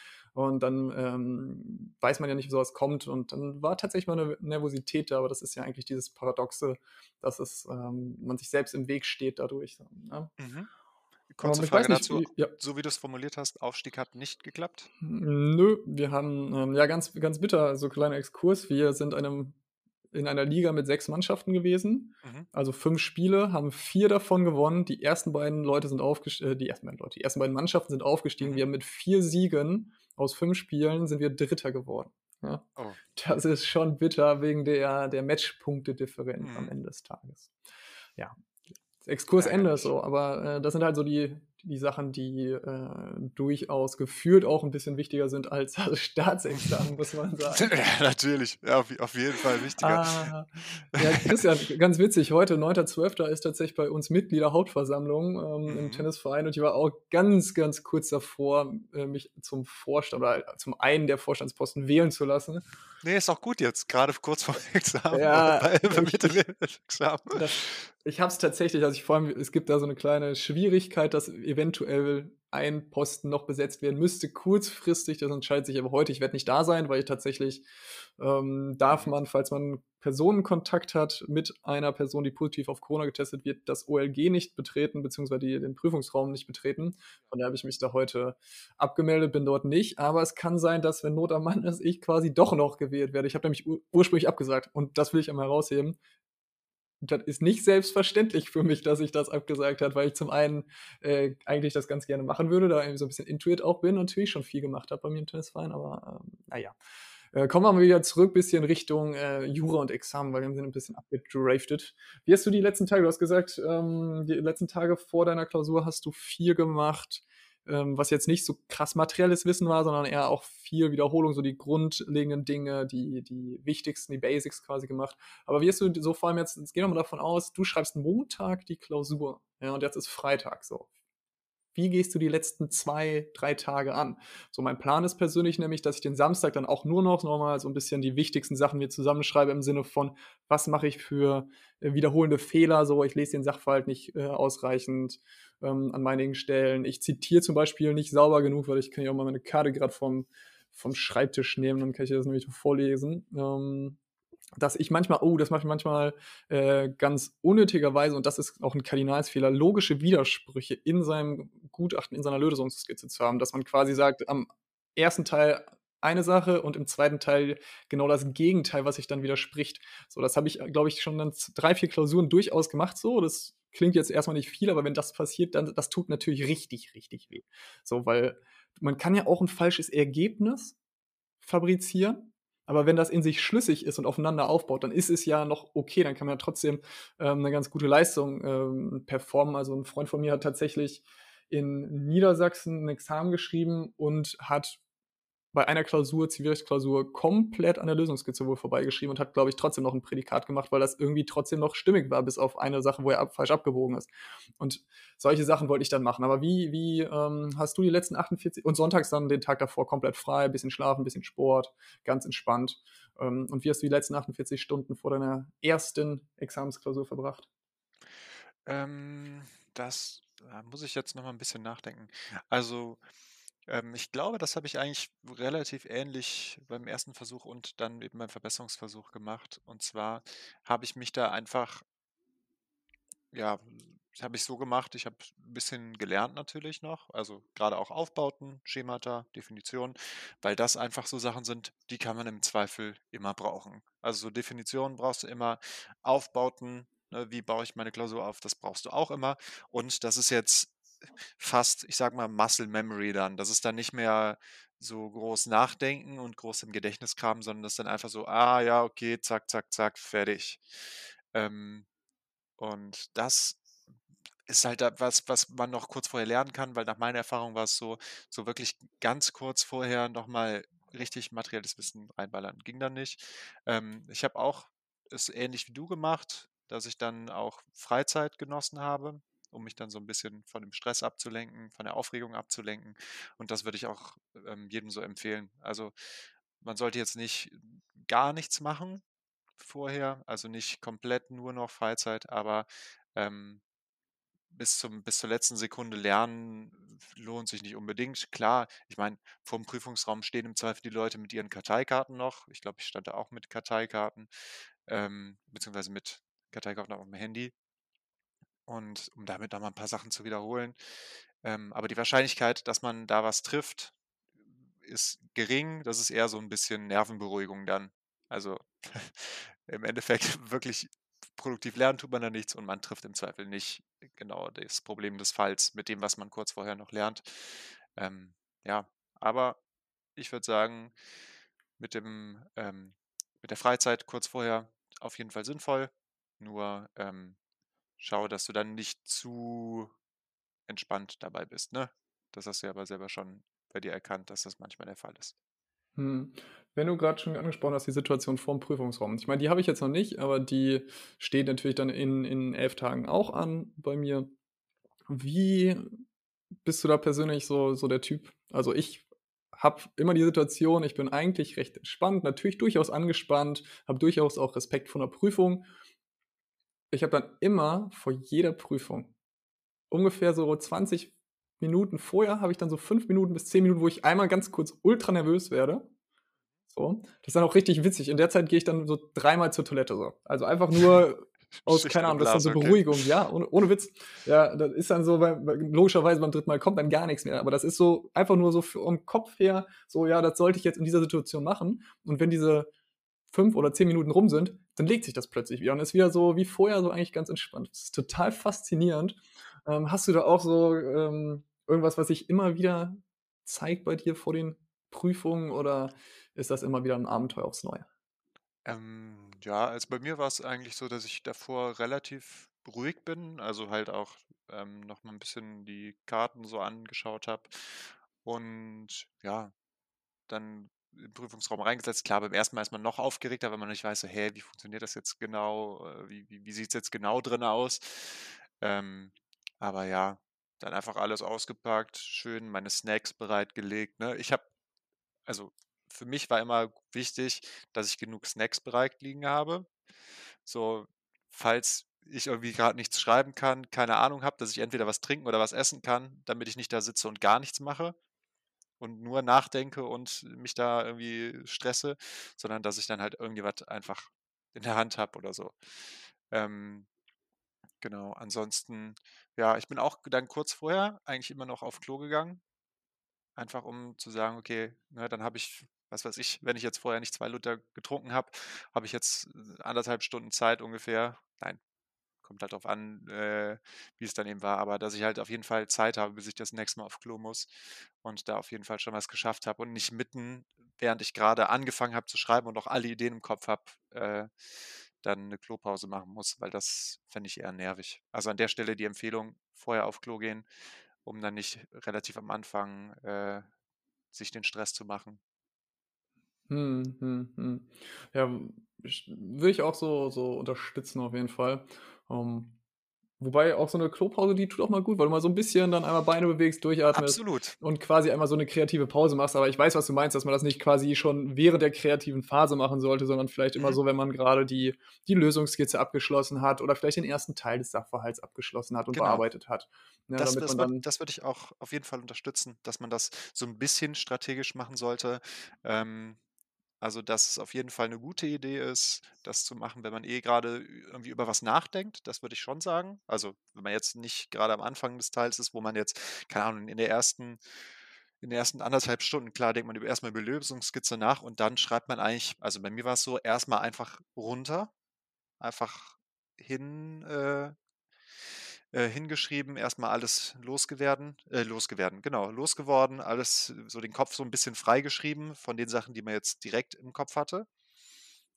Und dann ähm, weiß man ja nicht, wie sowas kommt. Und dann war tatsächlich mal eine Nervosität da, aber das ist ja eigentlich dieses Paradoxe, dass es, ähm, man sich selbst im Weg steht dadurch. Ne?
Mhm. Kurze Frage dazu.
wie- ja.
So wie du es formuliert hast, Aufstieg hat nicht geklappt.
Nö, wir haben, ähm, ja, ganz, ganz bitter, so kleiner Exkurs. Wir sind einem, in einer Liga mit sechs Mannschaften gewesen.
Mhm.
Also fünf Spiele, haben vier davon gewonnen. Die ersten beiden Leute sind aufgestiegen, äh, die ersten beiden Leute, die ersten beiden Mannschaften sind aufgestiegen.
Mhm.
Wir haben mit vier Siegen aus fünf Spielen sind wir Dritter geworden. Ja.
Oh.
Das ist schon bitter wegen der, der Matchpunktedifferenz am
Mhm.
Ende des Tages. Ja. Exkursende
Ärgerlich.
so, aber äh, das sind halt so die, die Sachen, die äh, durchaus gefühlt auch ein bisschen wichtiger sind als das Staatsexamen, muss man sagen.
ja, natürlich. Ja, auf, auf jeden Fall wichtiger.
Ah, ja, Christian, ganz witzig, heute, 9.12., ist tatsächlich bei uns Mitgliederhauptversammlung ähm, im
Mhm.
Tennisverein und ich war auch ganz, ganz kurz davor, äh, mich zum Vorstand oder zum einen der Vorstandsposten wählen zu lassen.
Nee, ist auch gut jetzt, gerade kurz vor dem Examen.
Ja,
bei, bei
ich-
Examen.
Das, Ich habe es tatsächlich, also ich vor allem, es gibt da so eine kleine Schwierigkeit, dass eventuell ein Posten noch besetzt werden müsste, kurzfristig. Das entscheidet sich aber heute. Ich werde nicht da sein, weil ich tatsächlich ähm, darf man, falls man Personenkontakt hat mit einer Person, die positiv auf Corona getestet wird, das OLG nicht betreten, beziehungsweise die, den Prüfungsraum nicht betreten. Von daher habe ich mich da heute abgemeldet, bin dort nicht. Aber es kann sein, dass, wenn Not am Mann ist, ich quasi doch noch gewählt werde. Ich habe nämlich ur ursprünglich abgesagt und das will ich einmal herausheben. Das ist nicht selbstverständlich für mich, dass ich das abgesagt habe, weil ich zum einen äh, eigentlich das ganz gerne machen würde, da irgendwie so ein bisschen Intuit auch bin und natürlich schon viel gemacht habe bei mir im Tennisverein, aber ähm, naja. Äh, kommen wir mal wieder zurück, bisschen Richtung äh, Jura und Examen, weil wir sind ein bisschen abgedraftet. Wie hast du die letzten Tage, du hast gesagt, ähm, die letzten Tage vor deiner Klausur hast du viel gemacht, ähm, was jetzt nicht so krass materielles Wissen war, sondern eher auch viel Wiederholung, so die grundlegenden Dinge, die, die wichtigsten, die Basics quasi gemacht. Aber wie hast du so vor allem jetzt, jetzt gehen wir mal davon aus, du schreibst Montag die Klausur, ja, und jetzt ist Freitag so. Wie gehst du die letzten zwei, drei Tage an? So, mein Plan ist persönlich nämlich, dass ich den Samstag dann auch nur noch nochmal so ein bisschen die wichtigsten Sachen mir zusammenschreibe im Sinne von, was mache ich für äh, wiederholende Fehler, so, ich lese den Sachverhalt nicht äh, ausreichend ähm, an einigen Stellen. Ich zitiere zum Beispiel nicht sauber genug, weil ich kann ja auch mal meine Karte gerade vom, vom Schreibtisch nehmen, dann kann ich das nämlich vorlesen. Ähm, dass ich manchmal, oh, das mache ich manchmal äh, ganz unnötigerweise, und das ist auch ein Kardinalsfehler, logische Widersprüche in seinem Gutachten, in seiner Lösungsskizze zu haben, dass man quasi sagt, am ersten Teil eine Sache und im zweiten Teil genau das Gegenteil, was sich dann widerspricht. So, das habe ich, glaube ich, schon dann drei, vier Klausuren durchaus gemacht. So, das klingt jetzt erstmal nicht viel, aber wenn das passiert, dann das tut natürlich richtig, richtig weh. So, weil man kann ja auch ein falsches Ergebnis fabrizieren, aber wenn das in sich schlüssig ist und aufeinander aufbaut, dann ist es ja noch okay, dann kann man ja trotzdem ähm, eine ganz gute Leistung ähm, performen. Also ein Freund von mir hat tatsächlich in Niedersachsen ein Examen geschrieben und hat bei einer Klausur, Zivilrechtsklausur, komplett an der Lösungskizze wohl vorbeigeschrieben und hat, glaube ich, trotzdem noch ein Prädikat gemacht, weil das irgendwie trotzdem noch stimmig war, bis auf eine Sache, wo er ab, falsch abgewogen ist. Und solche Sachen wollte ich dann machen. Aber wie, wie ähm, hast du die letzten 48 und sonntags dann den Tag davor komplett frei, bisschen schlafen, bisschen Sport, ganz entspannt? Ähm, und wie hast du die letzten 48 Stunden vor deiner ersten Examensklausur verbracht?
Ähm, das da muss ich jetzt noch mal 'n bisschen nachdenken. Also, ähm, ich glaube, das habe ich eigentlich relativ ähnlich beim ersten Versuch und dann eben beim Verbesserungsversuch gemacht. Und zwar habe ich mich da einfach ja, habe ich so gemacht, ich habe 'n bisschen gelernt natürlich noch, also grade auch Aufbauten, Schemata, Definitionen, weil das einfach so Sachen sind, die kann man im Zweifel immer brauchen. Also, so Definitionen brauchst du immer, Aufbauten, ne, wie baue ich meine Klausur auf, das brauchst du auch immer. Und das ist jetzt fast, ich sage mal, Muscle Memory dann. Das ist dann nicht mehr so groß nachdenken und groß im Gedächtnis kramen, sondern das ist dann einfach so: „Ah ja, okay, zack, zack, zack, fertig.“ Ähm, und das ist halt was, was man noch kurz vorher lernen kann, weil nach meiner Erfahrung war es so so wirklich ganz kurz vorher noch mal richtig materielles Wissen reinballern, ging dann nicht. Ähm, ich habe auch es ähnlich wie du gemacht, dass ich dann auch Freizeit genossen habe, um mich dann so 'n bisschen von dem Stress abzulenken, von der Aufregung abzulenken. Und das würde ich auch, ähm, jedem so empfehlen. Also, man sollte jetzt nicht gar nichts machen vorher, also nicht komplett nur noch Freizeit, aber, ähm, bis zum bis zur letzten Sekunde lernen lohnt sich nicht unbedingt. Klar, ich meine, vorm Prüfungsraum stehen im Zweifel die Leute mit ihren Karteikarten noch. Ich glaube, ich stand da auch mit Karteikarten, ähm, beziehungsweise mit Karteikarten auf'm Handy und um damit noch mal 'n paar Sachen zu wiederholen. Ähm, aber die Wahrscheinlichkeit, dass man da was trifft, ist gering. Das ist eher so 'n bisschen Nervenberuhigung dann. Also, im Endeffekt wirklich produktiv lernen tut man da nichts und man trifft im Zweifel nicht genau das Problem des Falls mit dem, was man kurz vorher noch lernt. Ähm, ja, aber ich würde sagen, mit dem ähm, mit der Freizeit kurz vorher auf jeden Fall sinnvoll. Nur, ähm, schau, dass du dann nicht zu entspannt dabei bist, ne? Das hast du ja aber selber schon bei dir erkannt, dass das manchmal der Fall ist.
Mhm. Wenn du grad schon angesprochen hast, die Situation vorm Prüfungsraum. Ich meine, die habe ich jetzt noch nicht, aber die steht natürlich dann in in 11 Tagen auch an bei mir. Wie bist du da persönlich so so der Typ? Also, ich habe immer die Situation, ich bin eigentlich recht entspannt, natürlich durchaus angespannt, habe durchaus auch Respekt vor 'ner Prüfung. Ich habe dann immer vor jeder Prüfung ungefähr so 20 Minuten vorher habe ich dann so 5 Minuten bis 10 Minuten, wo ich einmal ganz kurz ultra nervös werde. So. Das ist dann auch richtig witzig. In der Zeit gehe ich dann so dreimal zur Toilette so. Also einfach nur aus, keine Ahnung, das ist dann so
Blase, okay.
Beruhigung, ja, ohne, ohne Witz. Ja, das ist dann so, weil logischerweise beim dritten Mal kommt dann gar nichts mehr. Aber das ist so einfach nur so vom Kopf her, so, ja, das sollte ich jetzt in dieser Situation machen. Und wenn diese fünf oder zehn Minuten rum sind, dann legt sich das plötzlich wieder und ist wieder so wie vorher, so eigentlich ganz entspannt. Das ist total faszinierend. Ähm, hast du da auch so ähm, irgendwas, was sich immer wieder zeigt bei dir vor den Prüfungen oder ist das immer wieder ein Abenteuer aufs Neue?
Ähm, ja, also bei mir war es eigentlich so, dass ich davor relativ ruhig bin, also halt auch ähm, noch mal ein bisschen die Karten so angeschaut habe und ja, dann im Prüfungsraum reingesetzt. Klar, beim ersten Mal ist man noch aufgeregter, weil man nicht weiß, so, hä, wie funktioniert das jetzt genau? Äh, Wie, wie, wie sieht es jetzt genau drin aus? Ähm, aber ja, dann einfach alles ausgepackt, schön meine Snacks bereitgelegt. Ne? Ich habe, also für mich war immer wichtig, dass ich genug Snacks bereit liegen habe. So, falls ich irgendwie gerade nichts schreiben kann, keine Ahnung habe, dass ich entweder was trinken oder was essen kann, damit ich nicht da sitze und gar nichts mache und nur nachdenke und mich da irgendwie stresse, sondern dass ich dann halt irgendwie was einfach in der Hand habe oder so. Ähm, genau, ansonsten, ja, ich bin auch dann kurz vorher eigentlich immer noch auf Klo gegangen, einfach um zu sagen, okay, ne, dann habe ich, was weiß ich, wenn ich jetzt vorher nicht zwei Liter getrunken habe, habe ich jetzt äh, anderthalb Stunden Zeit ungefähr. Nein, kommt halt drauf an, äh, wie es dann eben war, aber dass ich halt auf jeden Fall Zeit habe, bis ich das nächste Mal auf Klo muss und da auf jeden Fall schon was geschafft habe und nicht mitten, während ich gerade angefangen habe zu schreiben und auch alle Ideen im Kopf habe, äh, dann eine Klopause machen muss, weil das fände ich eher nervig. Also an der Stelle die Empfehlung, vorher auf Klo gehen, um dann nicht relativ am Anfang äh, sich den Stress zu machen.
Hm, hm, hm. Ja, würde ich auch so, so unterstützen auf jeden Fall. Ähm, wobei auch so eine Klopause, die tut auch mal gut, weil du mal so ein bisschen dann einmal Beine bewegst, durchatmest
Absolut.
und quasi einmal so eine kreative Pause machst. Aber ich weiß, was du meinst, dass man das nicht quasi schon während der kreativen Phase machen sollte, sondern vielleicht immer
Mhm.
so, wenn man gerade die, die Lösungsskizze abgeschlossen hat oder vielleicht den ersten Teil des Sachverhalts abgeschlossen hat und
Genau.
bearbeitet hat. Ja,
Das,
damit
das, würd,
dann.
das würde ich auch auf jeden Fall unterstützen, dass man das so ein bisschen strategisch machen sollte. Ähm, also, dass es auf jeden Fall eine gute Idee ist, das zu machen, wenn man eh gerade irgendwie über was nachdenkt. Das würde ich schon sagen. Also, wenn man jetzt nicht gerade am Anfang des Teils ist, wo man jetzt, keine Ahnung, in der ersten, in den ersten anderthalb Stunden, klar, denkt man erstmal über Lösungsskizze nach und dann schreibt man eigentlich, also bei mir war es so, erstmal einfach runter, einfach hin, äh, äh, hingeschrieben, erstmal alles losgewerden, äh, losgewerden, genau, losgeworden, alles äh, so den Kopf so ein bisschen freigeschrieben von den Sachen, die man jetzt direkt im Kopf hatte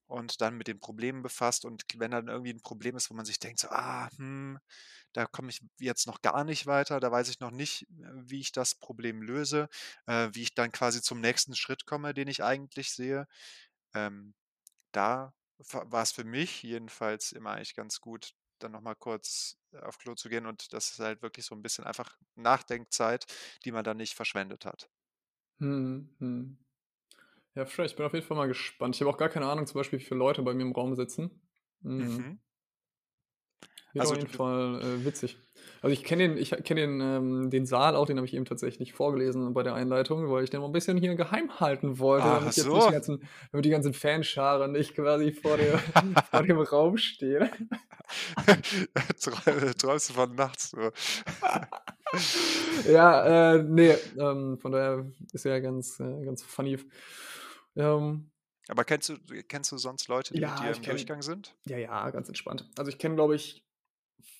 und dann mit den Problemen befasst und wenn dann irgendwie ein Problem ist, wo man sich denkt, so, ah, hm, da komme ich jetzt noch gar nicht weiter, da weiß ich noch nicht, äh, wie ich das Problem löse, äh, wie ich dann quasi zum nächsten Schritt komme, den ich eigentlich sehe. Ähm, da war es für mich jedenfalls immer eigentlich ganz gut, dann noch mal kurz äh, auf Klo zu gehen und das ist halt wirklich so ein bisschen einfach Nachdenkzeit, die man dann nicht verschwendet hat.
Hm, hm. Ja, fresh. Ich bin auf jeden Fall mal gespannt. Ich habe auch gar keine Ahnung, zum Beispiel, wie viele Leute bei mir im Raum sitzen. Mhm.
Mhm.
Wird
Also
auf jeden Fall äh, witzig. Also ich kenne den, ich kenne den, ähm, den Saal auch, den habe ich eben tatsächlich vorgelesen bei der Einleitung, weil ich den mal ein bisschen hier geheim halten wollte,
ach
damit jetzt nicht die
so,
ganzen, damit die ganzen Fanschare nicht quasi vor dem, vor dem Raum stehen.
Träum- träumst du von nachts so.
Ja, äh, nee, ähm, von daher ist ja ganz, äh, ganz funny. Ähm,
Aber kennst du, kennst du sonst Leute, die mit
ja,
dir
ich
im
kenne,
Durchgang sind?
ja, ja, ganz entspannt. Also ich kenne, glaube ich,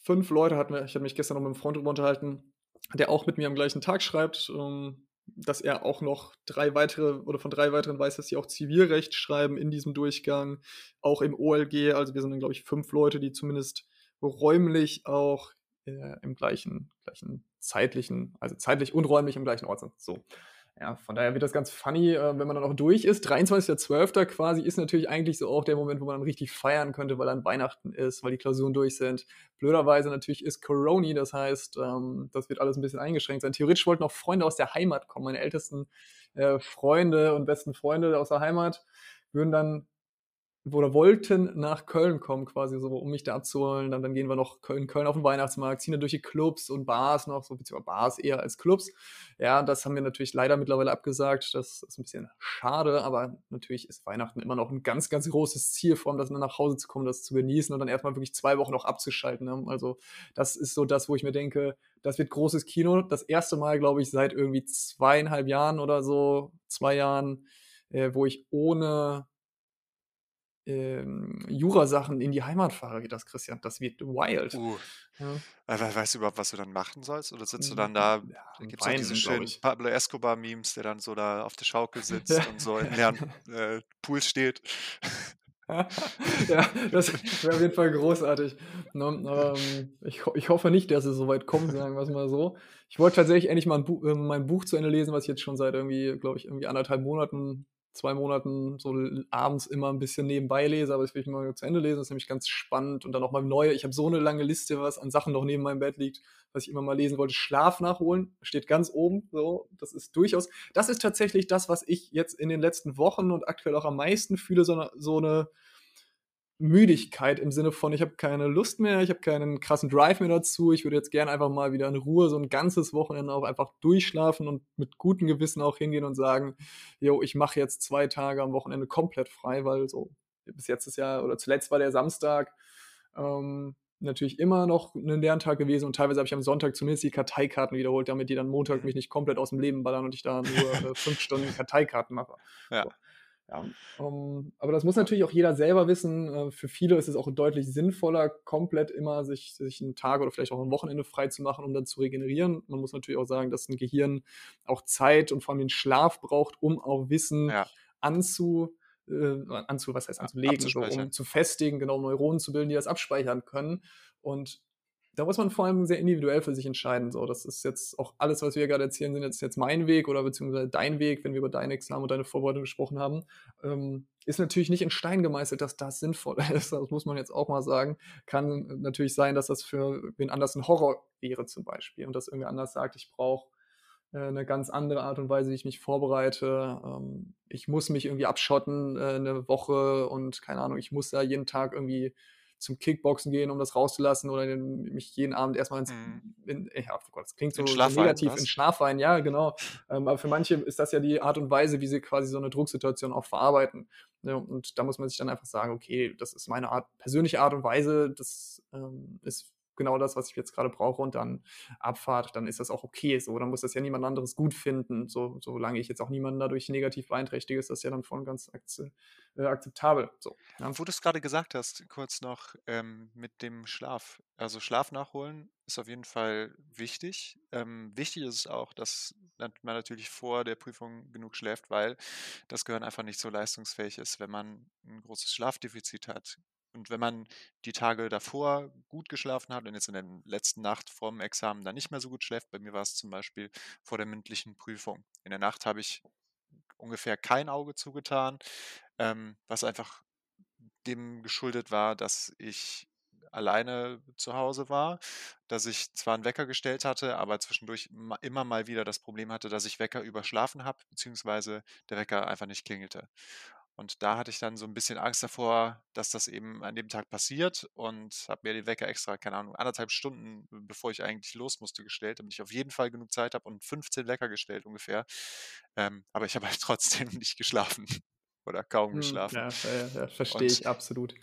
fünf Leute, hat mir, ich habe mich gestern noch mit einem Freund drüber unterhalten, der auch mit mir am gleichen Tag schreibt, ähm, dass er auch noch drei weitere oder von drei weiteren weiß, dass sie auch Zivilrecht schreiben in diesem Durchgang, auch im OLG. Also wir sind dann, glaube ich, fünf Leute, die zumindest räumlich auch äh, im gleichen, gleichen zeitlichen, also zeitlich und räumlich im gleichen Ort sind. So. Ja, von daher wird das ganz funny, äh, wenn man dann auch durch ist. 23.12. quasi ist natürlich eigentlich so auch der Moment, wo man dann richtig feiern könnte, weil dann Weihnachten ist, weil die Klausuren durch sind. Blöderweise natürlich ist Corona, das heißt, ähm, das wird alles ein bisschen eingeschränkt sein. Theoretisch wollten auch Freunde aus der Heimat kommen, meine ältesten äh, Freunde und besten Freunde aus der Heimat würden dann oder wollten nach Köln kommen, quasi so, um mich da abzuholen. Dann, dann gehen wir noch Köln, Köln auf den Weihnachtsmarkt, ziehen dann durch die Clubs und Bars noch, so beziehungsweise Bars eher als Clubs. Ja, das haben wir natürlich leider mittlerweile abgesagt. Das ist ein bisschen schade, aber natürlich ist Weihnachten immer noch ein ganz, ganz großes Ziel, vor allem das nach Hause zu kommen, das zu genießen und dann erstmal wirklich zwei Wochen noch abzuschalten. Ne? Also, das ist so das, wo ich mir denke, das wird großes Kino. Das erste Mal, glaube ich, seit irgendwie zweieinhalb Jahren oder so, zwei Jahren, äh, wo ich ohne ähm, Jura-Sachen in die Heimat fahre, wie das, Christian. Das wird wild.
Uh.
Ja.
Aber weißt du überhaupt, was du dann machen sollst? Oder sitzt du dann da,
Ja,
da gibt es diese schönen. Pablo Escobar-Memes, der dann so da auf der Schaukel sitzt und so im leeren äh, Pool steht.
ja, das wäre auf jeden Fall großartig. Ne? Aber ähm, ich, ich hoffe nicht, dass es so weit kommt, sagen wir es mal so. Ich wollte tatsächlich endlich mal ein Buch, äh, mein Buch zu Ende lesen, was ich jetzt schon seit irgendwie, glaube ich, irgendwie anderthalb Monaten, zwei Monaten so abends immer ein bisschen nebenbei lese, aber das will ich mal zu Ende lesen. Das ist nämlich ganz spannend und dann noch mal neue. Ich habe so eine lange Liste, was an Sachen noch neben meinem Bett liegt, was ich immer mal lesen wollte. Schlaf nachholen steht ganz oben. So, das ist durchaus. Das ist tatsächlich das, was ich jetzt in den letzten Wochen und aktuell auch am meisten fühle, so eine, so eine Müdigkeit im Sinne von, ich habe keine Lust mehr, ich habe keinen krassen Drive mehr dazu. Ich würde jetzt gerne einfach mal wieder in Ruhe so ein ganzes Wochenende auch einfach durchschlafen und mit gutem Gewissen auch hingehen und sagen, jo, ich mache jetzt zwei Tage am Wochenende komplett frei, weil so bis jetzt ist ja, oder zuletzt war der Samstag ähm, natürlich immer noch ein Lerntag gewesen und teilweise habe ich am Sonntag zumindest die Karteikarten wiederholt, damit die dann Montag mich nicht komplett aus dem Leben ballern und ich da nur äh, fünf Stunden Karteikarten mache.
Ja.
So. Ja, ähm, aber das muss natürlich auch jeder selber wissen. Äh, für viele ist es auch deutlich sinnvoller, komplett immer sich, sich einen Tag oder vielleicht auch ein Wochenende frei zu machen, um dann zu regenerieren. Man muss natürlich auch sagen, dass ein Gehirn auch Zeit und vor allem den Schlaf braucht, um auch Wissen
Ja.
anzu, äh, anzu, was heißt anzulegen, so, um zu festigen, genau Neuronen zu bilden, die das abspeichern können. Und da muss man vor allem sehr individuell für sich entscheiden. So, das ist jetzt auch alles, was wir gerade erzählen, sind jetzt, jetzt mein Weg oder beziehungsweise dein Weg, wenn wir über dein Examen und deine Vorbereitung gesprochen haben. Ähm, ist natürlich nicht in Stein gemeißelt, dass das sinnvoll ist. Das muss man jetzt auch mal sagen. Kann natürlich sein, dass das für wen anders ein Horror wäre, zum Beispiel. Und dass irgendwer anders sagt, ich brauche äh, eine ganz andere Art und Weise, wie ich mich vorbereite. Ähm, ich muss mich irgendwie abschotten äh, eine Woche und keine Ahnung, ich muss da jeden Tag irgendwie zum Kickboxen gehen, um das rauszulassen oder den, mich jeden Abend erstmal ins,
Mhm.
in, ja, oh Gott, das klingt so,
In
negativ,
was?
in Schlafwein, ja, genau. Ähm, aber für manche ist das ja die Art und Weise, wie sie quasi so eine Drucksituation auch verarbeiten. Ja, und da muss man sich dann einfach sagen, okay, das ist meine Art, persönliche Art und Weise, das ähm, ist genau das, was ich jetzt gerade brauche und dann Abfahrt, dann ist das auch okay so. Dann muss das ja niemand anderes gut finden. So, solange ich jetzt auch niemanden dadurch negativ beeinträchtige, ist das ja dann und ganz äh, akzeptabel. So, ja.
Wo du es gerade gesagt hast, kurz noch ähm, mit dem Schlaf. Also Schlaf nachholen ist auf jeden Fall wichtig. Ähm, wichtig ist es auch, dass man natürlich vor der Prüfung genug schläft, weil das Gehirn einfach nicht so leistungsfähig ist, wenn man ein großes Schlafdefizit hat. Und wenn man die Tage davor gut geschlafen hat und jetzt in der letzten Nacht vorm Examen dann nicht mehr so gut schläft, bei mir war es zum Beispiel vor der mündlichen Prüfung. In der Nacht habe ich ungefähr kein Auge zugetan, ähm, was einfach dem geschuldet war, dass ich alleine zu Hause war, dass ich zwar einen Wecker gestellt hatte, aber zwischendurch immer mal wieder das Problem hatte, dass ich Wecker überschlafen habe, beziehungsweise der Wecker einfach nicht klingelte. Und da hatte ich dann so ein bisschen Angst davor, dass das eben an dem Tag passiert und habe mir den Wecker extra, keine Ahnung, anderthalb Stunden, bevor ich eigentlich los musste, gestellt, damit ich auf jeden Fall genug Zeit habe und 15 Wecker gestellt ungefähr. Ähm, aber ich habe halt trotzdem nicht geschlafen oder kaum
Hm,
geschlafen.
ja, ja, ja, verstehe
Und
ich absolut.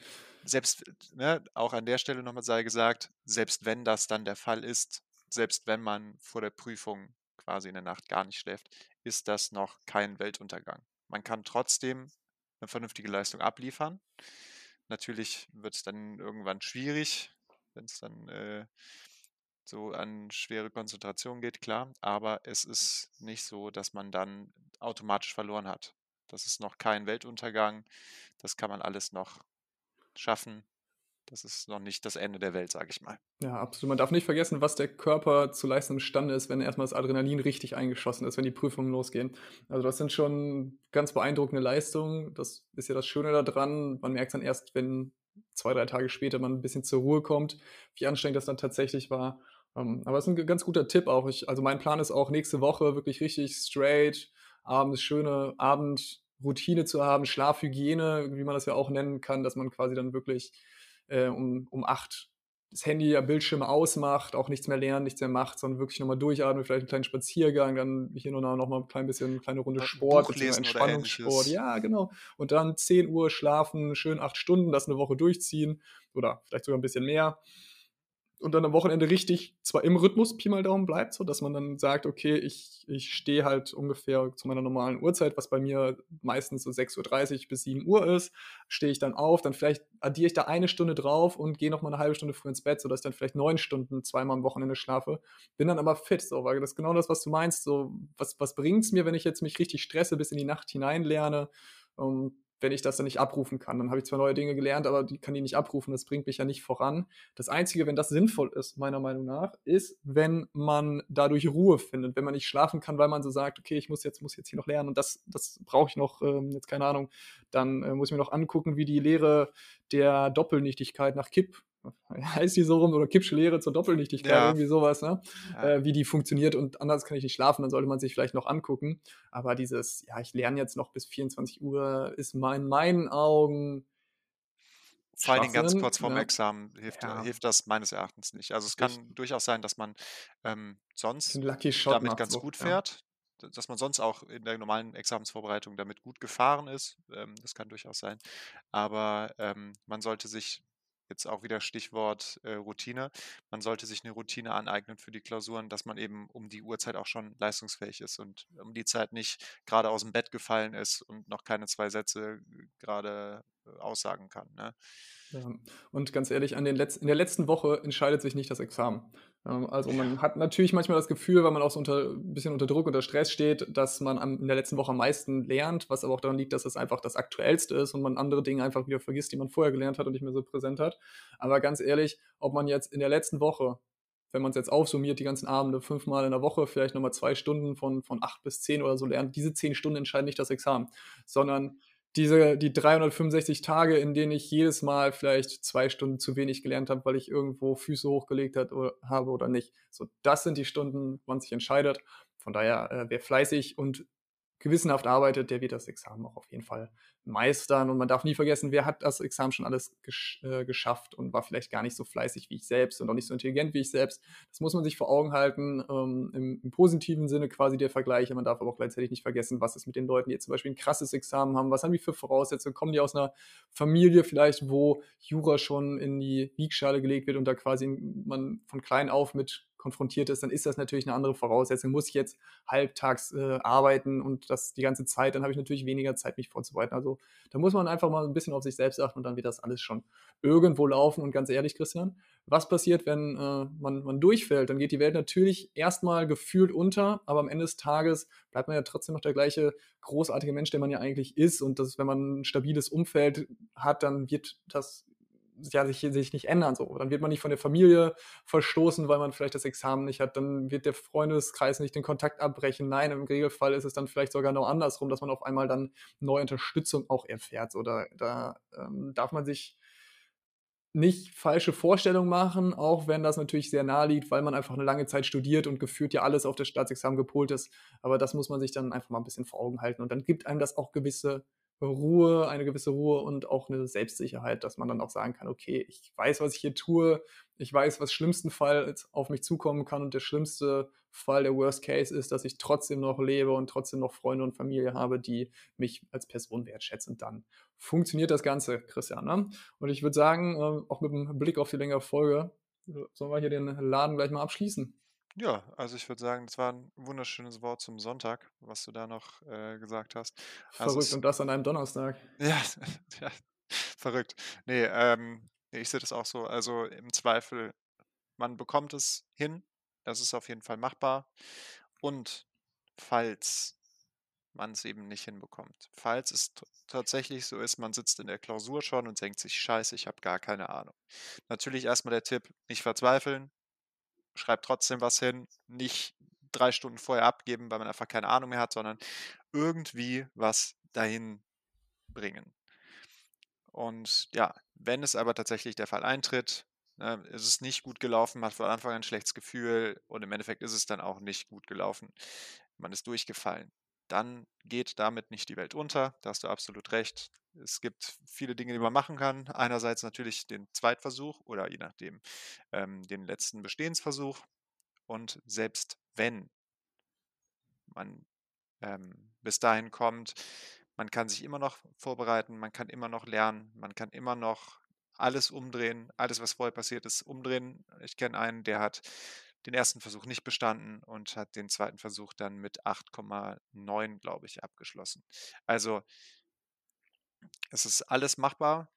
selbst, ne, auch an der Stelle nochmal sei gesagt, selbst wenn das dann der Fall ist, selbst wenn man vor der Prüfung quasi in der Nacht gar nicht schläft, ist das noch kein Weltuntergang. Man kann trotzdem eine vernünftige Leistung abliefern. Natürlich wird es dann irgendwann schwierig, wenn es dann äh, so an schwere Konzentration geht, klar, aber es ist nicht so, dass man dann automatisch verloren hat. Das ist noch kein Weltuntergang. Das kann man alles noch schaffen. Das ist noch nicht das Ende der Welt, sage ich mal.
Ja, absolut. Man darf nicht vergessen, was der Körper zu leisten imstande ist, wenn erstmal das Adrenalin richtig eingeschossen ist, wenn die Prüfungen losgehen. Also das sind schon ganz beeindruckende Leistungen. Das ist ja das Schöne daran. Man merkt dann erst, wenn zwei, drei Tage später man ein bisschen zur Ruhe kommt, wie anstrengend das dann tatsächlich war. Ähm, aber es ist ein ganz guter Tipp auch. Ich, also mein Plan ist auch nächste Woche wirklich richtig straight, abends schöne Abend Routine zu haben, Schlafhygiene, wie man das ja auch nennen kann, dass man quasi dann wirklich äh, um, um acht das Handy ja Bildschirm ausmacht, auch nichts mehr lernt, nichts mehr macht, sondern wirklich nochmal durchatmet, vielleicht einen kleinen Spaziergang, dann hier und da nochmal ein klein bisschen, eine kleine Runde Sport,
Buch lesen
Entspannungssport, ja, genau. Und dann 10 Uhr schlafen, schön acht Stunden, das eine Woche durchziehen oder vielleicht sogar ein bisschen mehr und dann am Wochenende richtig zwar im Rhythmus Pi mal Daumen bleibt, so dass man dann sagt, okay, ich, ich stehe halt ungefähr zu meiner normalen Uhrzeit, was bei mir meistens so 6.30 Uhr bis 7 Uhr ist, stehe ich dann auf, dann vielleicht addiere ich da eine Stunde drauf und gehe noch mal eine halbe Stunde früh ins Bett, sodass ich dann vielleicht neun Stunden zweimal am Wochenende schlafe. Bin dann aber fit, so, weil das ist genau das, was du meinst. So, was, was bringt es mir, wenn ich jetzt mich richtig stresse, bis in die Nacht hinein lerne? Um, ähm, wenn ich das dann nicht abrufen kann. Dann habe ich zwar neue Dinge gelernt, aber die kann die nicht abrufen. Das bringt mich ja nicht voran. Das Einzige, wenn das sinnvoll ist, meiner Meinung nach, ist, wenn man dadurch Ruhe findet, wenn man nicht schlafen kann, weil man so sagt, okay, ich muss jetzt, muss jetzt hier noch lernen und das, das brauche ich noch, ähm, jetzt keine Ahnung, dann äh, muss ich mir noch angucken, wie die Lehre der Doppelnichtigkeit nach Kipp heißt die so rum, oder Kippsche Lehre zur Doppelnichtigkeit, ja. irgendwie sowas, ne? Ja. Äh, wie die funktioniert und anders kann ich nicht schlafen, dann sollte man sich vielleicht noch angucken. Aber dieses, ja, ich lerne jetzt noch bis 24 Uhr, ist in meinen Augen.
Vor allen Dingen ganz kurz vorm ja. Examen hilft, hilft das meines Erachtens nicht. Also es kann Richtig. durchaus sein, dass man ähm, sonst damit ganz so. gut fährt, dass man sonst auch in der normalen Examensvorbereitung damit gut gefahren ist. Ähm, das kann durchaus sein. Aber ähm, man sollte sich jetzt auch wieder Stichwort äh, Routine. Man sollte sich eine Routine aneignen für die Klausuren, dass man eben um die Uhrzeit auch schon leistungsfähig ist und um die Zeit nicht gerade aus dem Bett gefallen ist und noch keine zwei Sätze äh, gerade aussagen kann. Ne?
Ja. Und ganz ehrlich, an den Letz in der letzten Woche entscheidet sich nicht das Examen. Ähm, also man hat natürlich manchmal das Gefühl, weil man auch so unter, ein bisschen unter Druck, unter Stress steht, dass man am, in der letzten Woche am meisten lernt, was aber auch daran liegt, dass es einfach das Aktuellste ist und man andere Dinge einfach wieder vergisst, die man vorher gelernt hat und nicht mehr so präsent hat. Aber ganz ehrlich, ob man jetzt in der letzten Woche wenn man es jetzt aufsummiert, die ganzen Abende, fünfmal in der Woche, vielleicht nochmal zwei Stunden von, von acht bis zehn oder so lernt, diese zehn Stunden entscheiden nicht das Examen, sondern diese, die 365 Tage, in denen ich jedes Mal vielleicht zwei Stunden zu wenig gelernt habe, weil ich irgendwo Füße hochgelegt hat oder, habe oder nicht. So, das sind die Stunden, wann sich entscheidet. Von daher, äh, wer fleißig und gewissenhaft arbeitet, der wird das Examen auch auf jeden Fall meistern. Und man darf nie vergessen, wer hat das Examen schon alles gesch äh, geschafft und war vielleicht gar nicht so fleißig wie ich selbst und auch nicht so intelligent wie ich selbst. Das muss man sich vor Augen halten, ähm, im, im, positiven Sinne quasi der Vergleiche. Man darf aber auch gleichzeitig nicht vergessen, was ist mit den Leuten, die jetzt zum Beispiel ein krasses Examen haben, was haben die für Voraussetzungen, kommen die aus einer Familie vielleicht, wo Jura schon in die Wiegschale gelegt wird und da quasi man von klein auf mit konfrontiert ist, dann ist das natürlich eine andere Voraussetzung. Muss ich jetzt halbtags äh, arbeiten und das die ganze Zeit, dann habe ich natürlich weniger Zeit, mich vorzubereiten. Also da muss man einfach mal ein bisschen auf sich selbst achten und dann wird das alles schon irgendwo laufen. Und ganz ehrlich, Christian, was passiert, wenn äh, man, man durchfällt? Dann geht die Welt natürlich erstmal gefühlt unter, aber am Ende des Tages bleibt man ja trotzdem noch der gleiche großartige Mensch, der man ja eigentlich ist. Und das, wenn man ein stabiles Umfeld hat, dann wird das ja, sich, sich nicht ändern. So. Dann wird man nicht von der Familie verstoßen, weil man vielleicht das Examen nicht hat. Dann wird der Freundeskreis nicht den Kontakt abbrechen. Nein, im Regelfall ist es dann vielleicht sogar noch andersrum, dass man auf einmal dann neue Unterstützung auch erfährt. Oder da ähm, darf man sich nicht falsche Vorstellungen machen, auch wenn das natürlich sehr nahe liegt, weil man einfach eine lange Zeit studiert und geführt ja alles auf das Staatsexamen gepolt ist. Aber das muss man sich dann einfach mal ein bisschen vor Augen halten. Und dann gibt einem das auch gewisse Ruhe, eine gewisse Ruhe und auch eine Selbstsicherheit, dass man dann auch sagen kann, okay, ich weiß, was ich hier tue, ich weiß, was schlimmsten Fall auf mich zukommen kann und der schlimmste Fall, der Worst Case ist, dass ich trotzdem noch lebe und trotzdem noch Freunde und Familie habe, die mich als Person wertschätzen. Dann funktioniert das Ganze, Christian. Ne? Und ich würde sagen, ähm, auch mit dem Blick auf die längere Folge, sollen wir hier den Laden gleich mal abschließen.
Ja, also ich würde sagen, das war ein wunderschönes Wort zum Sonntag, was du da noch äh, gesagt hast.
Also verrückt, und das an einem Donnerstag.
Ja, ja verrückt. Nee, ähm, ich sehe das auch so. Also im Zweifel, man bekommt es hin. Das ist auf jeden Fall machbar. Und falls man es eben nicht hinbekommt, falls es tatsächlich so ist, man sitzt in der Klausur schon und denkt sich, scheiße, ich habe gar keine Ahnung. Natürlich erstmal der Tipp, nicht verzweifeln, schreibt trotzdem was hin, nicht drei Stunden vorher abgeben, weil man einfach keine Ahnung mehr hat, sondern irgendwie was dahin bringen. Und ja, wenn es aber tatsächlich der Fall eintritt, ne, ist es nicht gut gelaufen, man hat von Anfang an ein schlechtes Gefühl und im Endeffekt ist es dann auch nicht gut gelaufen. Man ist durchgefallen. Dann geht damit nicht die Welt unter. Da hast du absolut recht. Es gibt viele Dinge, die man machen kann. Einerseits natürlich den Zweitversuch oder je nachdem ähm, den letzten Bestehensversuch. Und selbst wenn man ähm, bis dahin kommt, man kann sich immer noch vorbereiten, man kann immer noch lernen, man kann immer noch alles umdrehen, alles, was vorher passiert ist, umdrehen. Ich kenne einen, der hat den ersten Versuch nicht bestanden und hat den zweiten Versuch dann mit 8,9, glaube ich, abgeschlossen. Also es ist alles machbar,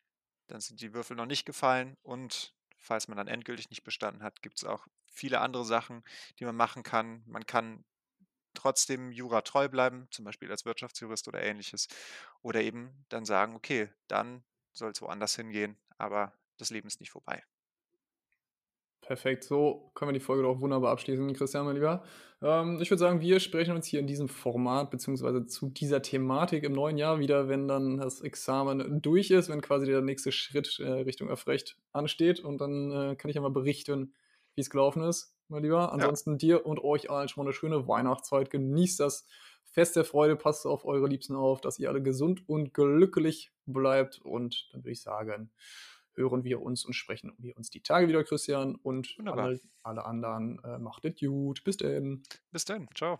dann sind die Würfel noch nicht gefallen und falls man dann endgültig nicht bestanden hat, gibt es auch viele andere Sachen, die man machen kann. Man kann trotzdem Jura treu bleiben, zum Beispiel als Wirtschaftsjurist oder ähnliches. Oder eben dann sagen, okay, dann soll es woanders hingehen, aber das Leben ist nicht vorbei.
Perfekt, so können wir die Folge doch wunderbar abschließen, Christian, mein Lieber. Ähm, ich würde sagen, wir sprechen uns hier in diesem Format beziehungsweise zu dieser Thematik im neuen Jahr wieder, wenn dann das Examen durch ist, wenn quasi der nächste Schritt äh, Richtung Erfrecht ansteht und dann äh, kann ich ja mal berichten, wie es gelaufen ist, mein Lieber. Ansonsten ja. dir und euch allen schon mal eine schöne Weihnachtszeit. Genießt das Fest der Freude, passt auf eure Liebsten auf, dass ihr alle gesund und glücklich bleibt und dann würde ich sagen, hören wir uns und sprechen wir uns die Tage wieder, Christian. Und alle, alle, anderen äh, macht es gut. Bis denn.
Bis dann. Ciao.